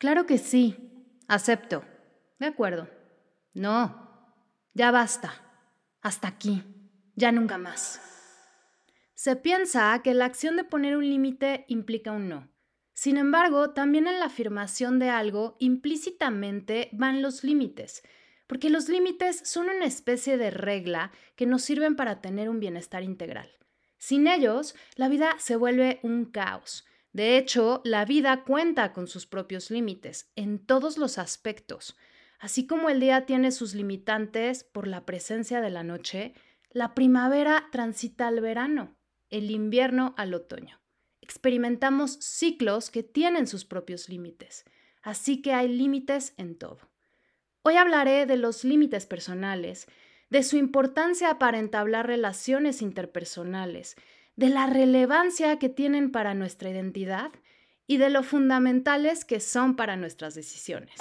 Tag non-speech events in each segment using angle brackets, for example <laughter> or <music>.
Claro que sí. Acepto. De acuerdo. No. Ya basta. Hasta aquí. Ya nunca más. Se piensa que la acción de poner un límite implica un no. Sin embargo, también en la afirmación de algo implícitamente van los límites, porque los límites son una especie de regla que nos sirven para tener un bienestar integral. Sin ellos, la vida se vuelve un caos. De hecho, la vida cuenta con sus propios límites en todos los aspectos. Así como el día tiene sus limitantes por la presencia de la noche, la primavera transita al verano el invierno al otoño. Experimentamos ciclos que tienen sus propios límites, así que hay límites en todo. Hoy hablaré de los límites personales, de su importancia para entablar relaciones interpersonales, de la relevancia que tienen para nuestra identidad y de lo fundamentales que son para nuestras decisiones.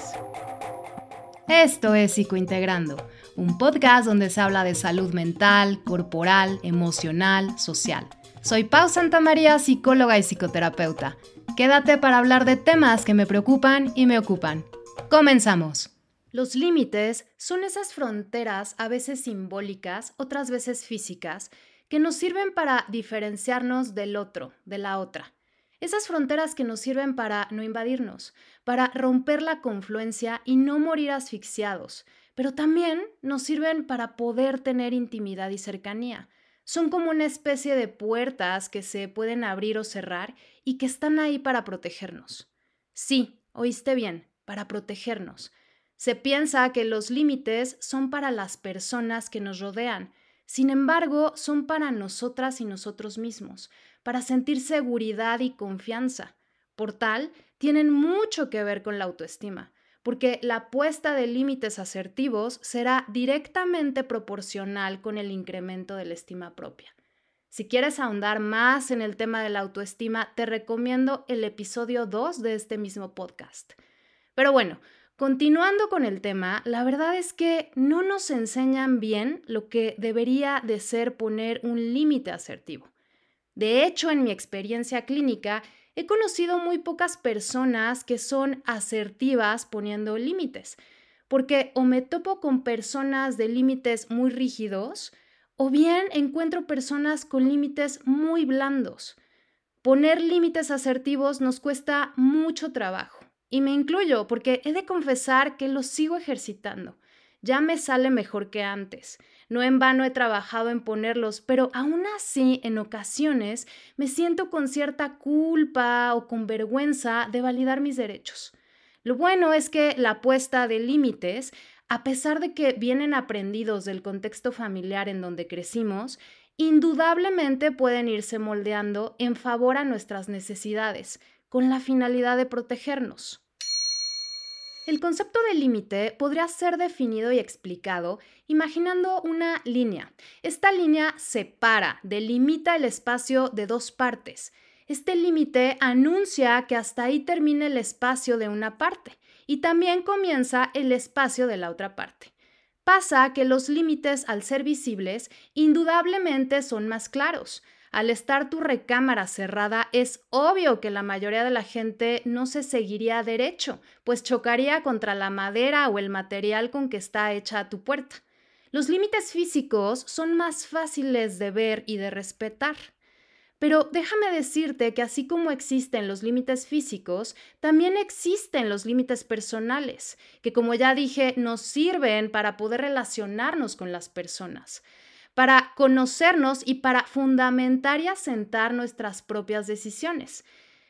Esto es Psicointegrando, un podcast donde se habla de salud mental, corporal, emocional, social soy Pau Santamaría, psicóloga y psicoterapeuta. Quédate para hablar de temas que me preocupan y me ocupan. Comenzamos. Los límites son esas fronteras, a veces simbólicas, otras veces físicas, que nos sirven para diferenciarnos del otro, de la otra. Esas fronteras que nos sirven para no invadirnos, para romper la confluencia y no morir asfixiados, pero también nos sirven para poder tener intimidad y cercanía son como una especie de puertas que se pueden abrir o cerrar y que están ahí para protegernos. Sí, oíste bien, para protegernos. Se piensa que los límites son para las personas que nos rodean, sin embargo, son para nosotras y nosotros mismos, para sentir seguridad y confianza. Por tal, tienen mucho que ver con la autoestima porque la puesta de límites asertivos será directamente proporcional con el incremento de la estima propia. Si quieres ahondar más en el tema de la autoestima, te recomiendo el episodio 2 de este mismo podcast. Pero bueno, continuando con el tema, la verdad es que no nos enseñan bien lo que debería de ser poner un límite asertivo. De hecho, en mi experiencia clínica, He conocido muy pocas personas que son asertivas poniendo límites, porque o me topo con personas de límites muy rígidos, o bien encuentro personas con límites muy blandos. Poner límites asertivos nos cuesta mucho trabajo, y me incluyo porque he de confesar que lo sigo ejercitando. Ya me sale mejor que antes. No en vano he trabajado en ponerlos, pero aún así, en ocasiones, me siento con cierta culpa o con vergüenza de validar mis derechos. Lo bueno es que la puesta de límites, a pesar de que vienen aprendidos del contexto familiar en donde crecimos, indudablemente pueden irse moldeando en favor a nuestras necesidades, con la finalidad de protegernos. El concepto de límite podría ser definido y explicado imaginando una línea. Esta línea separa, delimita el espacio de dos partes. Este límite anuncia que hasta ahí termina el espacio de una parte y también comienza el espacio de la otra parte. Pasa que los límites, al ser visibles, indudablemente son más claros. Al estar tu recámara cerrada, es obvio que la mayoría de la gente no se seguiría derecho, pues chocaría contra la madera o el material con que está hecha tu puerta. Los límites físicos son más fáciles de ver y de respetar. Pero déjame decirte que así como existen los límites físicos, también existen los límites personales, que como ya dije, nos sirven para poder relacionarnos con las personas para conocernos y para fundamentar y asentar nuestras propias decisiones.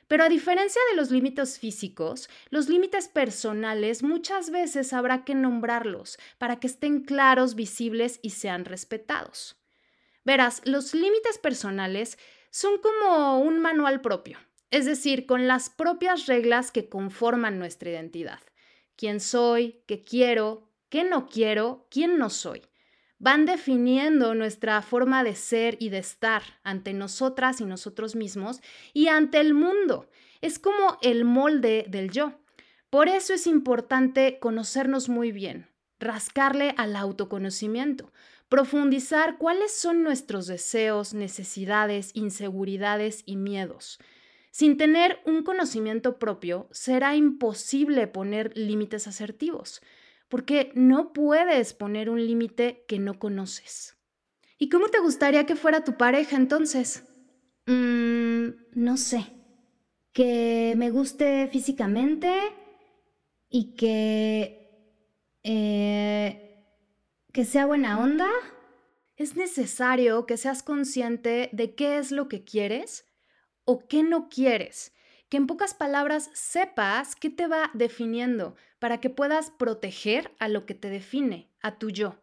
Pero a diferencia de los límites físicos, los límites personales muchas veces habrá que nombrarlos para que estén claros, visibles y sean respetados. Verás, los límites personales son como un manual propio, es decir, con las propias reglas que conforman nuestra identidad. ¿Quién soy? ¿Qué quiero? ¿Qué no quiero? ¿Quién no soy? Van definiendo nuestra forma de ser y de estar ante nosotras y nosotros mismos y ante el mundo. Es como el molde del yo. Por eso es importante conocernos muy bien, rascarle al autoconocimiento, profundizar cuáles son nuestros deseos, necesidades, inseguridades y miedos. Sin tener un conocimiento propio, será imposible poner límites asertivos, porque no puedes poner un límite que no conoces. ¿Y cómo te gustaría que fuera tu pareja entonces? Mm, no sé. Que me guste físicamente y que... Eh, que sea buena onda. Es necesario que seas consciente de qué es lo que quieres o qué no quieres. Que en pocas palabras sepas qué te va definiendo para que puedas proteger a lo que te define, a tu yo.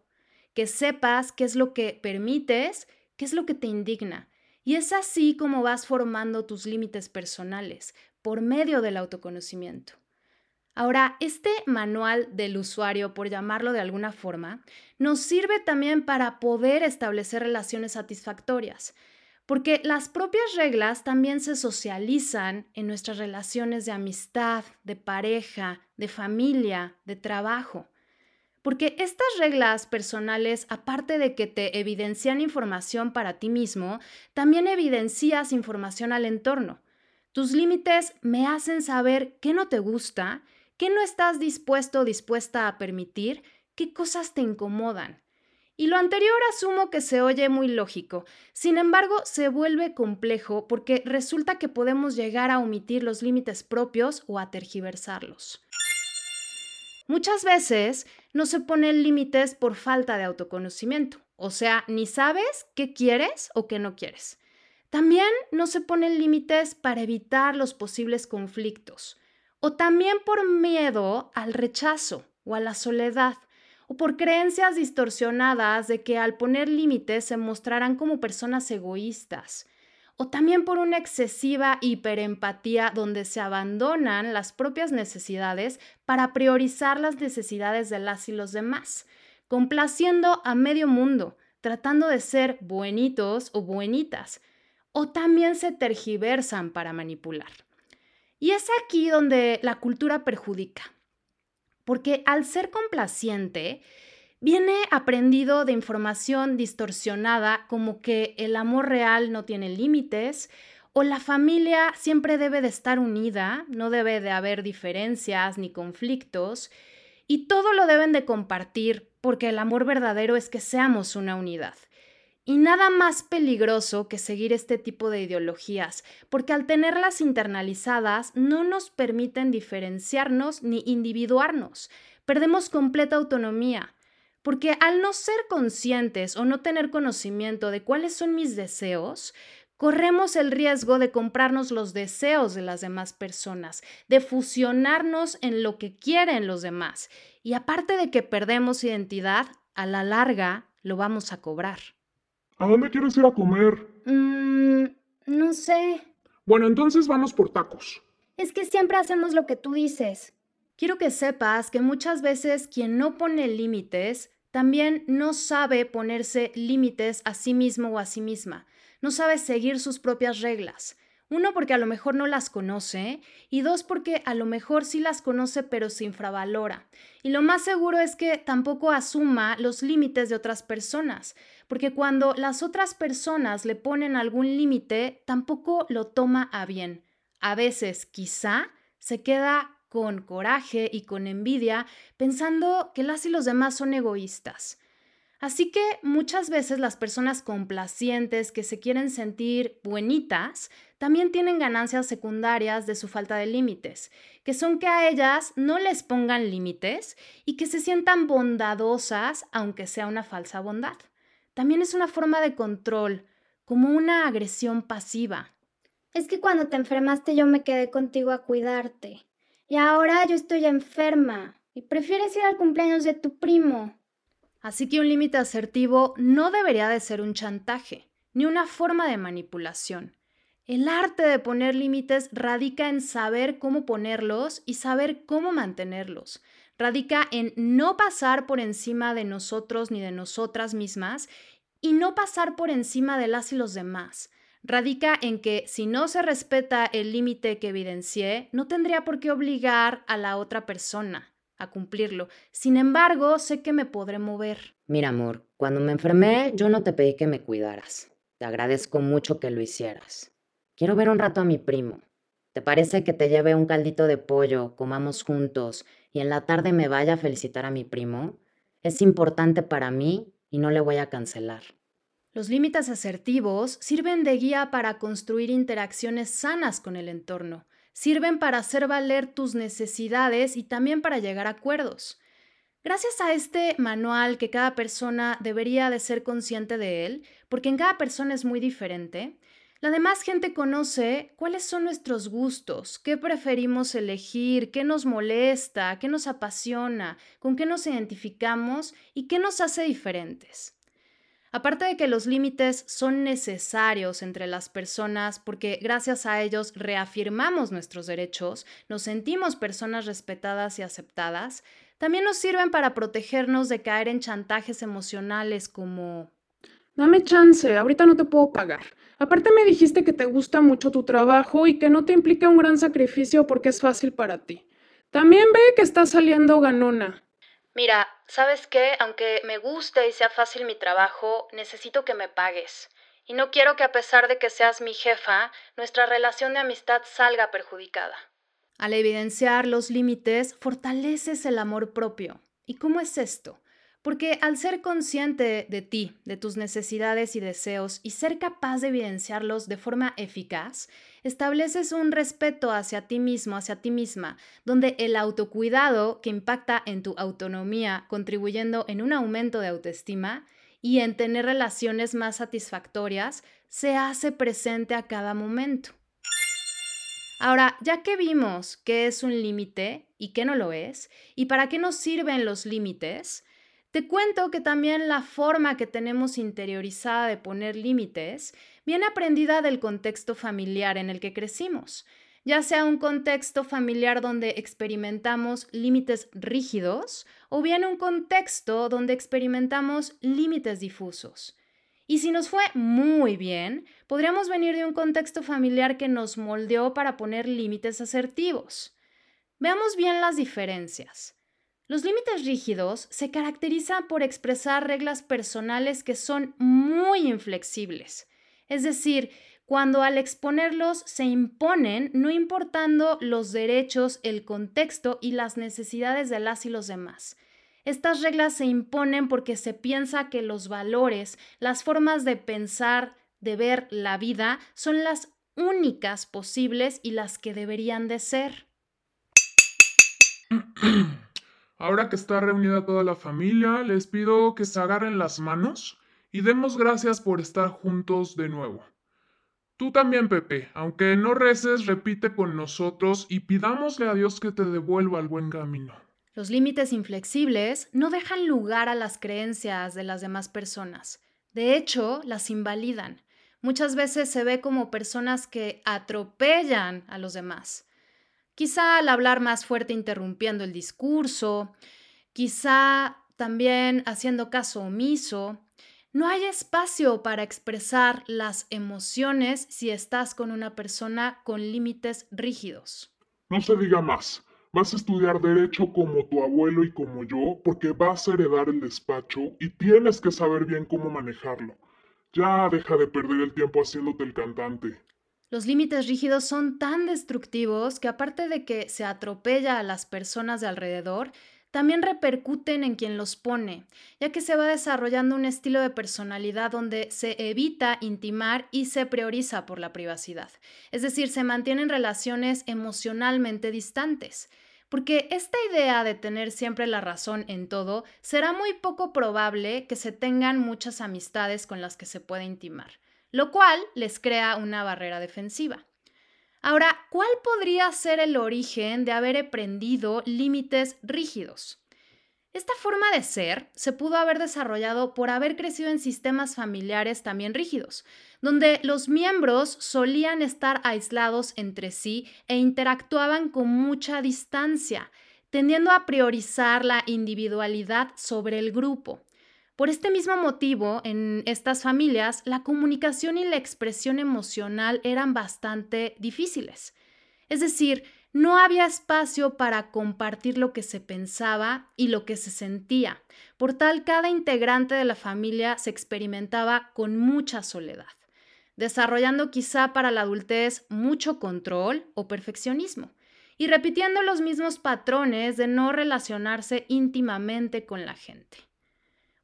Que sepas qué es lo que permites, qué es lo que te indigna. Y es así como vas formando tus límites personales, por medio del autoconocimiento. Ahora, este manual del usuario, por llamarlo de alguna forma, nos sirve también para poder establecer relaciones satisfactorias porque las propias reglas también se socializan en nuestras relaciones de amistad, de pareja, de familia, de trabajo. Porque estas reglas personales, aparte de que te evidencian información para ti mismo, también evidencias información al entorno. Tus límites me hacen saber qué no te gusta, qué no estás dispuesto o dispuesta a permitir, qué cosas te incomodan. Y lo anterior asumo que se oye muy lógico, sin embargo se vuelve complejo porque resulta que podemos llegar a omitir los límites propios o a tergiversarlos. Muchas veces no se ponen límites por falta de autoconocimiento, o sea, ni sabes qué quieres o qué no quieres. También no se ponen límites para evitar los posibles conflictos, o también por miedo al rechazo o a la soledad o por creencias distorsionadas de que al poner límites se mostrarán como personas egoístas, o también por una excesiva hiperempatía donde se abandonan las propias necesidades para priorizar las necesidades de las y los demás, complaciendo a medio mundo, tratando de ser buenitos o buenitas, o también se tergiversan para manipular. Y es aquí donde la cultura perjudica porque al ser complaciente, viene aprendido de información distorsionada como que el amor real no tiene límites o la familia siempre debe de estar unida, no debe de haber diferencias ni conflictos y todo lo deben de compartir porque el amor verdadero es que seamos una unidad. Y nada más peligroso que seguir este tipo de ideologías, porque al tenerlas internalizadas no nos permiten diferenciarnos ni individuarnos. Perdemos completa autonomía, porque al no ser conscientes o no tener conocimiento de cuáles son mis deseos, corremos el riesgo de comprarnos los deseos de las demás personas, de fusionarnos en lo que quieren los demás. Y aparte de que perdemos identidad, a la larga lo vamos a cobrar. ¿A dónde quieres ir a comer? Mmm, no sé. Bueno, entonces vamos por tacos. Es que siempre hacemos lo que tú dices. Quiero que sepas que muchas veces quien no pone límites también no sabe ponerse límites a sí mismo o a sí misma. No sabe seguir sus propias reglas. Uno, porque a lo mejor no las conoce y dos, porque a lo mejor sí las conoce pero se infravalora. Y lo más seguro es que tampoco asuma los límites de otras personas, porque cuando las otras personas le ponen algún límite, tampoco lo toma a bien. A veces, quizá, se queda con coraje y con envidia pensando que las y los demás son egoístas. Así que muchas veces las personas complacientes que se quieren sentir buenitas también tienen ganancias secundarias de su falta de límites, que son que a ellas no les pongan límites y que se sientan bondadosas aunque sea una falsa bondad. También es una forma de control, como una agresión pasiva. Es que cuando te enfermaste yo me quedé contigo a cuidarte. Y ahora yo estoy enferma y prefieres ir al cumpleaños de tu primo. Así que un límite asertivo no debería de ser un chantaje, ni una forma de manipulación. El arte de poner límites radica en saber cómo ponerlos y saber cómo mantenerlos. Radica en no pasar por encima de nosotros ni de nosotras mismas y no pasar por encima de las y los demás. Radica en que si no se respeta el límite que evidencié, no tendría por qué obligar a la otra persona a cumplirlo. Sin embargo, sé que me podré mover. Mira, amor, cuando me enfermé, yo no te pedí que me cuidaras. Te agradezco mucho que lo hicieras. Quiero ver un rato a mi primo. ¿Te parece que te lleve un caldito de pollo, comamos juntos y en la tarde me vaya a felicitar a mi primo? Es importante para mí y no le voy a cancelar. Los límites asertivos sirven de guía para construir interacciones sanas con el entorno, sirven para hacer valer tus necesidades y también para llegar a acuerdos. Gracias a este manual que cada persona debería de ser consciente de él, porque en cada persona es muy diferente, la demás gente conoce cuáles son nuestros gustos, qué preferimos elegir, qué nos molesta, qué nos apasiona, con qué nos identificamos y qué nos hace diferentes. Aparte de que los límites son necesarios entre las personas porque gracias a ellos reafirmamos nuestros derechos, nos sentimos personas respetadas y aceptadas, también nos sirven para protegernos de caer en chantajes emocionales como Dame chance, ahorita no te puedo pagar. Aparte me dijiste que te gusta mucho tu trabajo y que no te implica un gran sacrificio porque es fácil para ti. También ve que estás saliendo ganona. Mira, ¿sabes qué? Aunque me guste y sea fácil mi trabajo, necesito que me pagues. Y no quiero que a pesar de que seas mi jefa, nuestra relación de amistad salga perjudicada. Al evidenciar los límites, fortaleces el amor propio. ¿Y cómo es esto? Porque al ser consciente de ti, de tus necesidades y deseos y ser capaz de evidenciarlos de forma eficaz, estableces un respeto hacia ti mismo, hacia ti misma, donde el autocuidado que impacta en tu autonomía, contribuyendo en un aumento de autoestima y en tener relaciones más satisfactorias, se hace presente a cada momento. Ahora, ya que vimos qué es un límite y qué no lo es, y para qué nos sirven los límites, te cuento que también la forma que tenemos interiorizada de poner límites viene aprendida del contexto familiar en el que crecimos, ya sea un contexto familiar donde experimentamos límites rígidos o bien un contexto donde experimentamos límites difusos. Y si nos fue muy bien, podríamos venir de un contexto familiar que nos moldeó para poner límites asertivos. Veamos bien las diferencias. Los límites rígidos se caracterizan por expresar reglas personales que son muy inflexibles, es decir, cuando al exponerlos se imponen no importando los derechos, el contexto y las necesidades de las y los demás. Estas reglas se imponen porque se piensa que los valores, las formas de pensar, de ver la vida, son las únicas posibles y las que deberían de ser. <clears throat> Ahora que está reunida toda la familia, les pido que se agarren las manos y demos gracias por estar juntos de nuevo. Tú también, Pepe, aunque no reces, repite con nosotros y pidámosle a Dios que te devuelva al buen camino. Los límites inflexibles no dejan lugar a las creencias de las demás personas. De hecho, las invalidan. Muchas veces se ve como personas que atropellan a los demás. Quizá al hablar más fuerte interrumpiendo el discurso, quizá también haciendo caso omiso. No hay espacio para expresar las emociones si estás con una persona con límites rígidos. No se diga más. Vas a estudiar derecho como tu abuelo y como yo porque vas a heredar el despacho y tienes que saber bien cómo manejarlo. Ya deja de perder el tiempo haciéndote el cantante. Los límites rígidos son tan destructivos que aparte de que se atropella a las personas de alrededor, también repercuten en quien los pone, ya que se va desarrollando un estilo de personalidad donde se evita intimar y se prioriza por la privacidad. Es decir, se mantienen relaciones emocionalmente distantes. Porque esta idea de tener siempre la razón en todo será muy poco probable que se tengan muchas amistades con las que se pueda intimar lo cual les crea una barrera defensiva. Ahora, ¿cuál podría ser el origen de haber aprendido límites rígidos? Esta forma de ser se pudo haber desarrollado por haber crecido en sistemas familiares también rígidos, donde los miembros solían estar aislados entre sí e interactuaban con mucha distancia, tendiendo a priorizar la individualidad sobre el grupo. Por este mismo motivo, en estas familias, la comunicación y la expresión emocional eran bastante difíciles. Es decir, no había espacio para compartir lo que se pensaba y lo que se sentía. Por tal, cada integrante de la familia se experimentaba con mucha soledad. desarrollando quizá para la adultez mucho control o perfeccionismo y repitiendo los mismos patrones de no relacionarse íntimamente con la gente.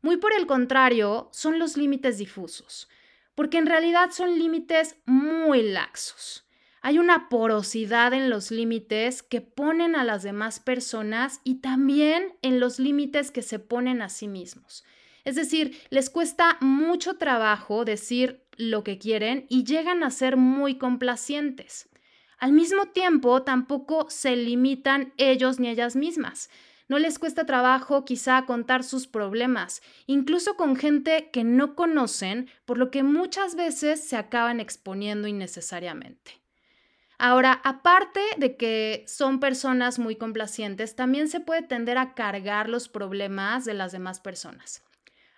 Muy por el contrario, son los límites difusos, porque en realidad son límites muy laxos. Hay una porosidad en los límites que ponen a las demás personas y también en los límites que se ponen a sí mismos. Es decir, les cuesta mucho trabajo decir lo que quieren y llegan a ser muy complacientes. Al mismo tiempo, tampoco se limitan ellos ni ellas mismas. No les cuesta trabajo quizá contar sus problemas, incluso con gente que no conocen, por lo que muchas veces se acaban exponiendo innecesariamente. Ahora, aparte de que son personas muy complacientes, también se puede tender a cargar los problemas de las demás personas.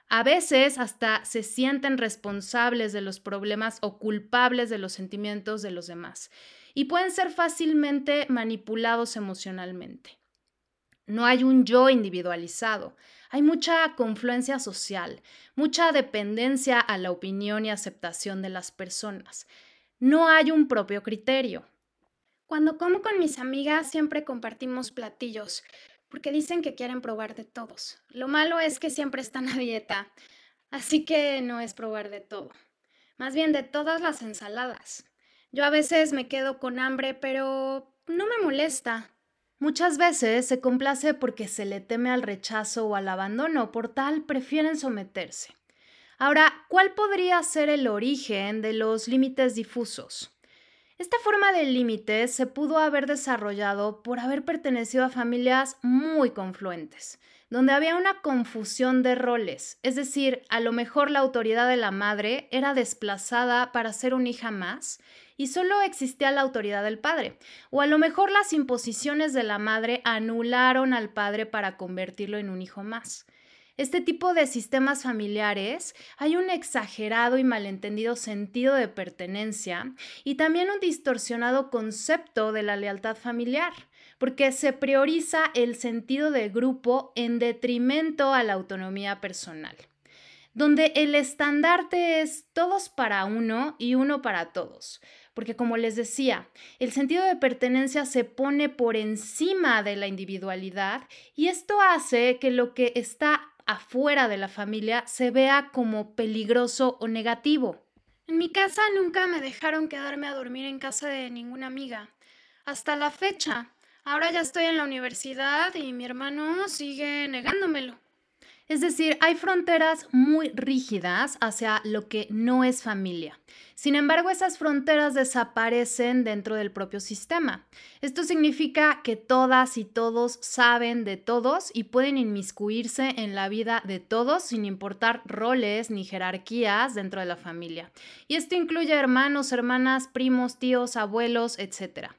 A veces hasta se sienten responsables de los problemas o culpables de los sentimientos de los demás y pueden ser fácilmente manipulados emocionalmente. No hay un yo individualizado, hay mucha confluencia social, mucha dependencia a la opinión y aceptación de las personas. No hay un propio criterio. Cuando como con mis amigas siempre compartimos platillos, porque dicen que quieren probar de todos. Lo malo es que siempre están a dieta, así que no es probar de todo. Más bien de todas las ensaladas. Yo a veces me quedo con hambre, pero no me molesta. Muchas veces se complace porque se le teme al rechazo o al abandono, por tal prefieren someterse. Ahora, ¿cuál podría ser el origen de los límites difusos? Esta forma de límites se pudo haber desarrollado por haber pertenecido a familias muy confluentes, donde había una confusión de roles, es decir, a lo mejor la autoridad de la madre era desplazada para ser una hija más y solo existía la autoridad del padre. O a lo mejor las imposiciones de la madre anularon al padre para convertirlo en un hijo más. Este tipo de sistemas familiares hay un exagerado y malentendido sentido de pertenencia y también un distorsionado concepto de la lealtad familiar, porque se prioriza el sentido de grupo en detrimento a la autonomía personal donde el estandarte es todos para uno y uno para todos, porque como les decía, el sentido de pertenencia se pone por encima de la individualidad y esto hace que lo que está afuera de la familia se vea como peligroso o negativo. En mi casa nunca me dejaron quedarme a dormir en casa de ninguna amiga. Hasta la fecha. Ahora ya estoy en la universidad y mi hermano sigue negándomelo. Es decir, hay fronteras muy rígidas hacia lo que no es familia. Sin embargo, esas fronteras desaparecen dentro del propio sistema. Esto significa que todas y todos saben de todos y pueden inmiscuirse en la vida de todos sin importar roles ni jerarquías dentro de la familia. Y esto incluye hermanos, hermanas, primos, tíos, abuelos, etc.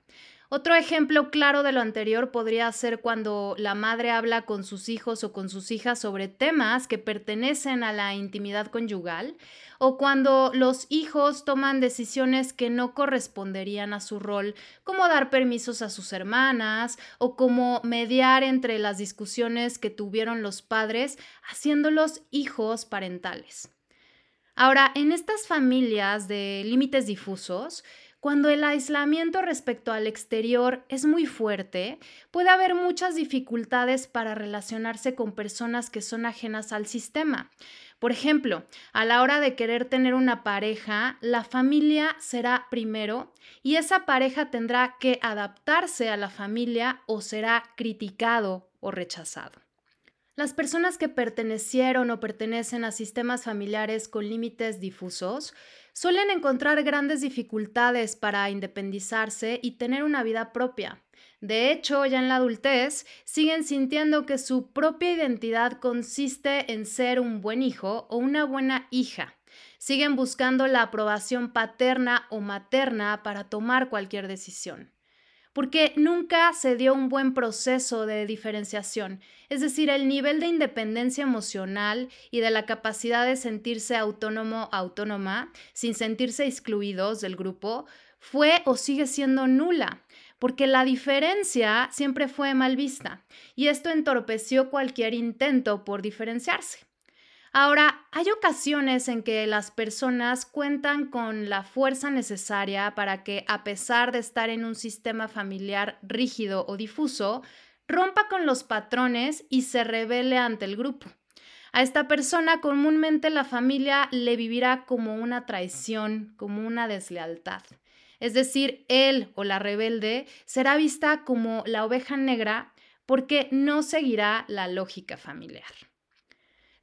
Otro ejemplo claro de lo anterior podría ser cuando la madre habla con sus hijos o con sus hijas sobre temas que pertenecen a la intimidad conyugal o cuando los hijos toman decisiones que no corresponderían a su rol, como dar permisos a sus hermanas o como mediar entre las discusiones que tuvieron los padres, haciéndolos hijos parentales. Ahora, en estas familias de límites difusos, cuando el aislamiento respecto al exterior es muy fuerte, puede haber muchas dificultades para relacionarse con personas que son ajenas al sistema. Por ejemplo, a la hora de querer tener una pareja, la familia será primero y esa pareja tendrá que adaptarse a la familia o será criticado o rechazado. Las personas que pertenecieron o pertenecen a sistemas familiares con límites difusos suelen encontrar grandes dificultades para independizarse y tener una vida propia. De hecho, ya en la adultez, siguen sintiendo que su propia identidad consiste en ser un buen hijo o una buena hija. Siguen buscando la aprobación paterna o materna para tomar cualquier decisión porque nunca se dio un buen proceso de diferenciación, es decir, el nivel de independencia emocional y de la capacidad de sentirse autónomo, autónoma, sin sentirse excluidos del grupo, fue o sigue siendo nula, porque la diferencia siempre fue mal vista y esto entorpeció cualquier intento por diferenciarse. Ahora, hay ocasiones en que las personas cuentan con la fuerza necesaria para que, a pesar de estar en un sistema familiar rígido o difuso, rompa con los patrones y se revele ante el grupo. A esta persona comúnmente la familia le vivirá como una traición, como una deslealtad. Es decir, él o la rebelde será vista como la oveja negra porque no seguirá la lógica familiar.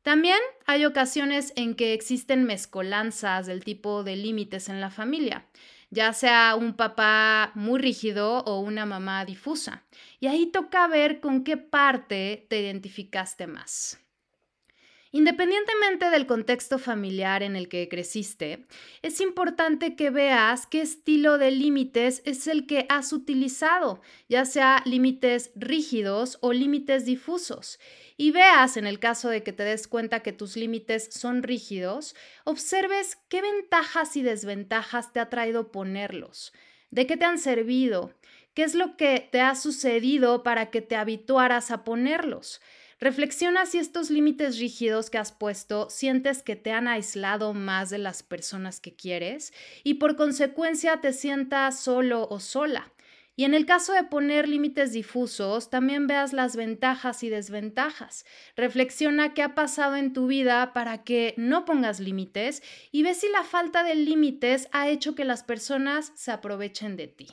También hay ocasiones en que existen mezcolanzas del tipo de límites en la familia, ya sea un papá muy rígido o una mamá difusa. Y ahí toca ver con qué parte te identificaste más. Independientemente del contexto familiar en el que creciste, es importante que veas qué estilo de límites es el que has utilizado, ya sea límites rígidos o límites difusos. Y veas, en el caso de que te des cuenta que tus límites son rígidos, observes qué ventajas y desventajas te ha traído ponerlos, de qué te han servido, qué es lo que te ha sucedido para que te habituaras a ponerlos. Reflexiona si estos límites rígidos que has puesto sientes que te han aislado más de las personas que quieres y por consecuencia te sientas solo o sola. Y en el caso de poner límites difusos, también veas las ventajas y desventajas. Reflexiona qué ha pasado en tu vida para que no pongas límites y ve si la falta de límites ha hecho que las personas se aprovechen de ti.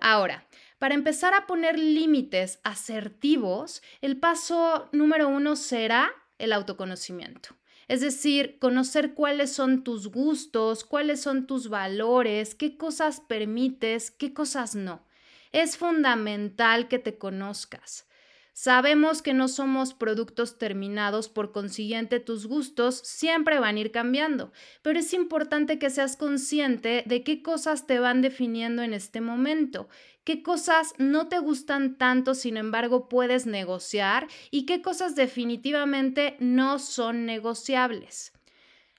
Ahora, para empezar a poner límites asertivos, el paso número uno será el autoconocimiento. Es decir, conocer cuáles son tus gustos, cuáles son tus valores, qué cosas permites, qué cosas no. Es fundamental que te conozcas. Sabemos que no somos productos terminados, por consiguiente tus gustos siempre van a ir cambiando, pero es importante que seas consciente de qué cosas te van definiendo en este momento, qué cosas no te gustan tanto, sin embargo puedes negociar y qué cosas definitivamente no son negociables.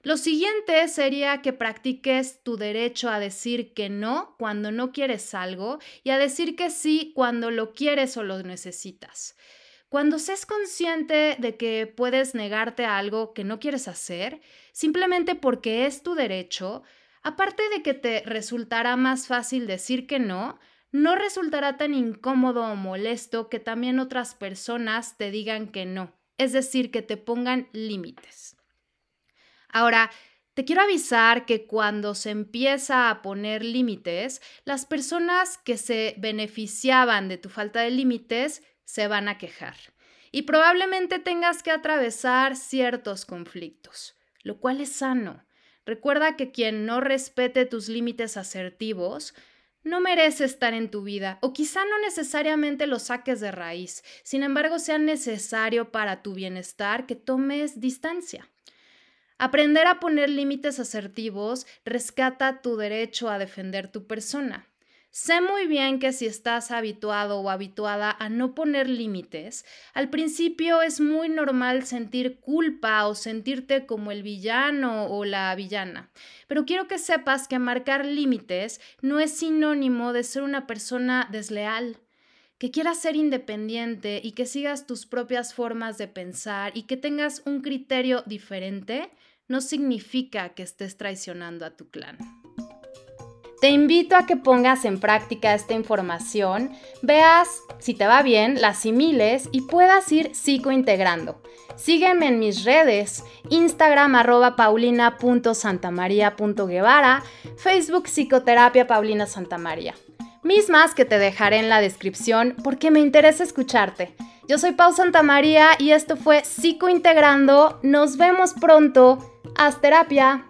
Lo siguiente sería que practiques tu derecho a decir que no cuando no quieres algo y a decir que sí cuando lo quieres o lo necesitas. Cuando seas consciente de que puedes negarte a algo que no quieres hacer, simplemente porque es tu derecho, aparte de que te resultará más fácil decir que no, no resultará tan incómodo o molesto que también otras personas te digan que no, es decir, que te pongan límites. Ahora, te quiero avisar que cuando se empieza a poner límites, las personas que se beneficiaban de tu falta de límites se van a quejar. Y probablemente tengas que atravesar ciertos conflictos, lo cual es sano. Recuerda que quien no respete tus límites asertivos no merece estar en tu vida o quizá no necesariamente lo saques de raíz, sin embargo sea necesario para tu bienestar que tomes distancia. Aprender a poner límites asertivos rescata tu derecho a defender tu persona. Sé muy bien que si estás habituado o habituada a no poner límites, al principio es muy normal sentir culpa o sentirte como el villano o la villana. Pero quiero que sepas que marcar límites no es sinónimo de ser una persona desleal que quieras ser independiente y que sigas tus propias formas de pensar y que tengas un criterio diferente, no significa que estés traicionando a tu clan. Te invito a que pongas en práctica esta información, veas si te va bien, la asimiles y puedas ir psicointegrando. Sígueme en mis redes, Instagram arroba paulina.santamaria.guevara, Facebook Psicoterapia Paulina Santamaría. Mismas que te dejaré en la descripción porque me interesa escucharte. Yo soy Pau Santamaría y esto fue Psicointegrando. Nos vemos pronto. Haz terapia.